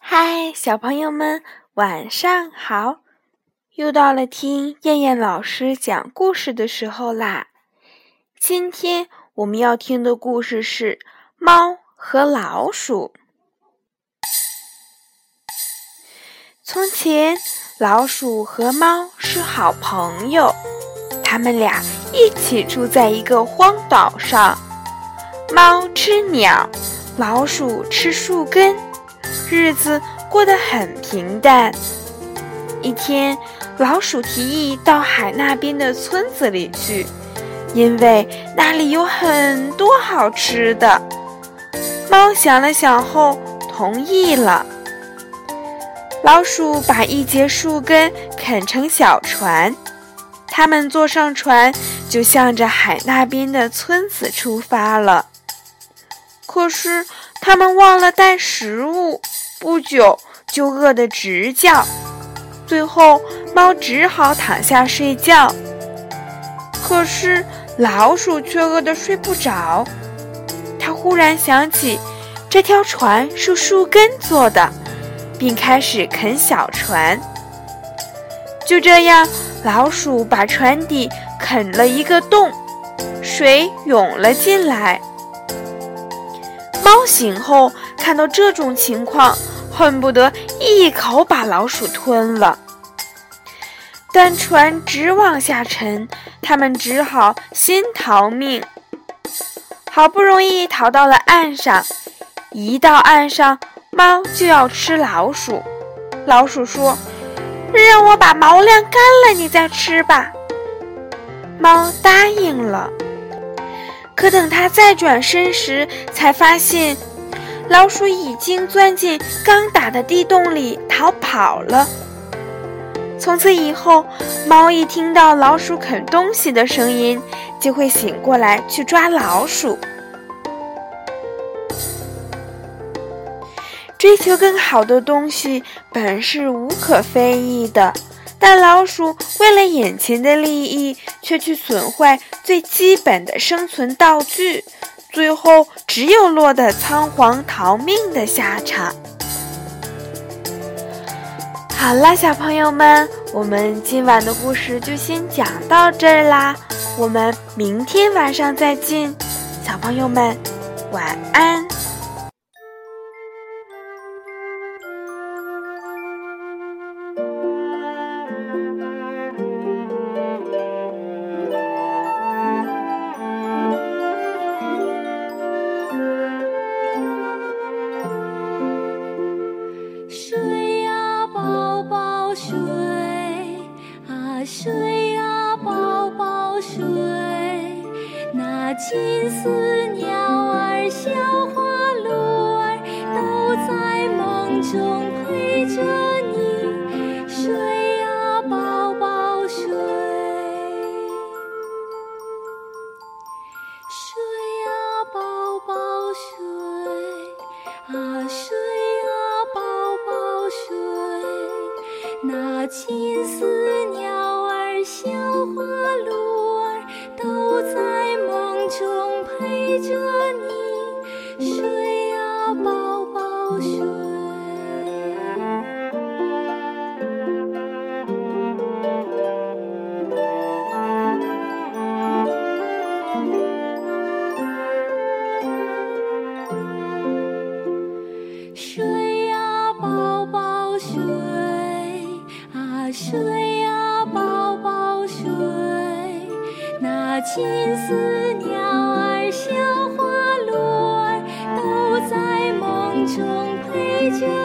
嗨，小朋友们，晚上好！又到了听燕燕老师讲故事的时候啦。今天我们要听的故事是《猫和老鼠》。从前，老鼠和猫是好朋友，他们俩一起住在一个荒岛上。猫吃鸟，老鼠吃树根，日子过得很平淡。一天，老鼠提议到海那边的村子里去，因为那里有很多好吃的。猫想了想后同意了。老鼠把一截树根啃成小船，他们坐上船，就向着海那边的村子出发了。可是他们忘了带食物，不久就饿得直叫。最后，猫只好躺下睡觉。可是老鼠却饿得睡不着。它忽然想起，这条船是树根做的。并开始啃小船。就这样，老鼠把船底啃了一个洞，水涌了进来。猫醒后看到这种情况，恨不得一口把老鼠吞了。但船直往下沉，他们只好先逃命。好不容易逃到了岸上，一到岸上。猫就要吃老鼠，老鼠说：“让我把毛晾干了，你再吃吧。”猫答应了。可等它再转身时，才发现老鼠已经钻进刚打的地洞里逃跑了。从此以后，猫一听到老鼠啃东西的声音，就会醒过来去抓老鼠。追求更好的东西本是无可非议的，但老鼠为了眼前的利益，却去损坏最基本的生存道具，最后只有落得仓皇逃命的下场。好了，小朋友们，我们今晚的故事就先讲到这儿啦，我们明天晚上再见，小朋友们，晚安。睡啊，宝宝睡。那金丝鸟儿、小花鹿儿都在梦中陪着你睡呀，宝宝睡，睡呀，宝宝睡，啊睡呀，宝宝睡，那金丝青丝鸟儿、小花落儿，都在梦中陪着。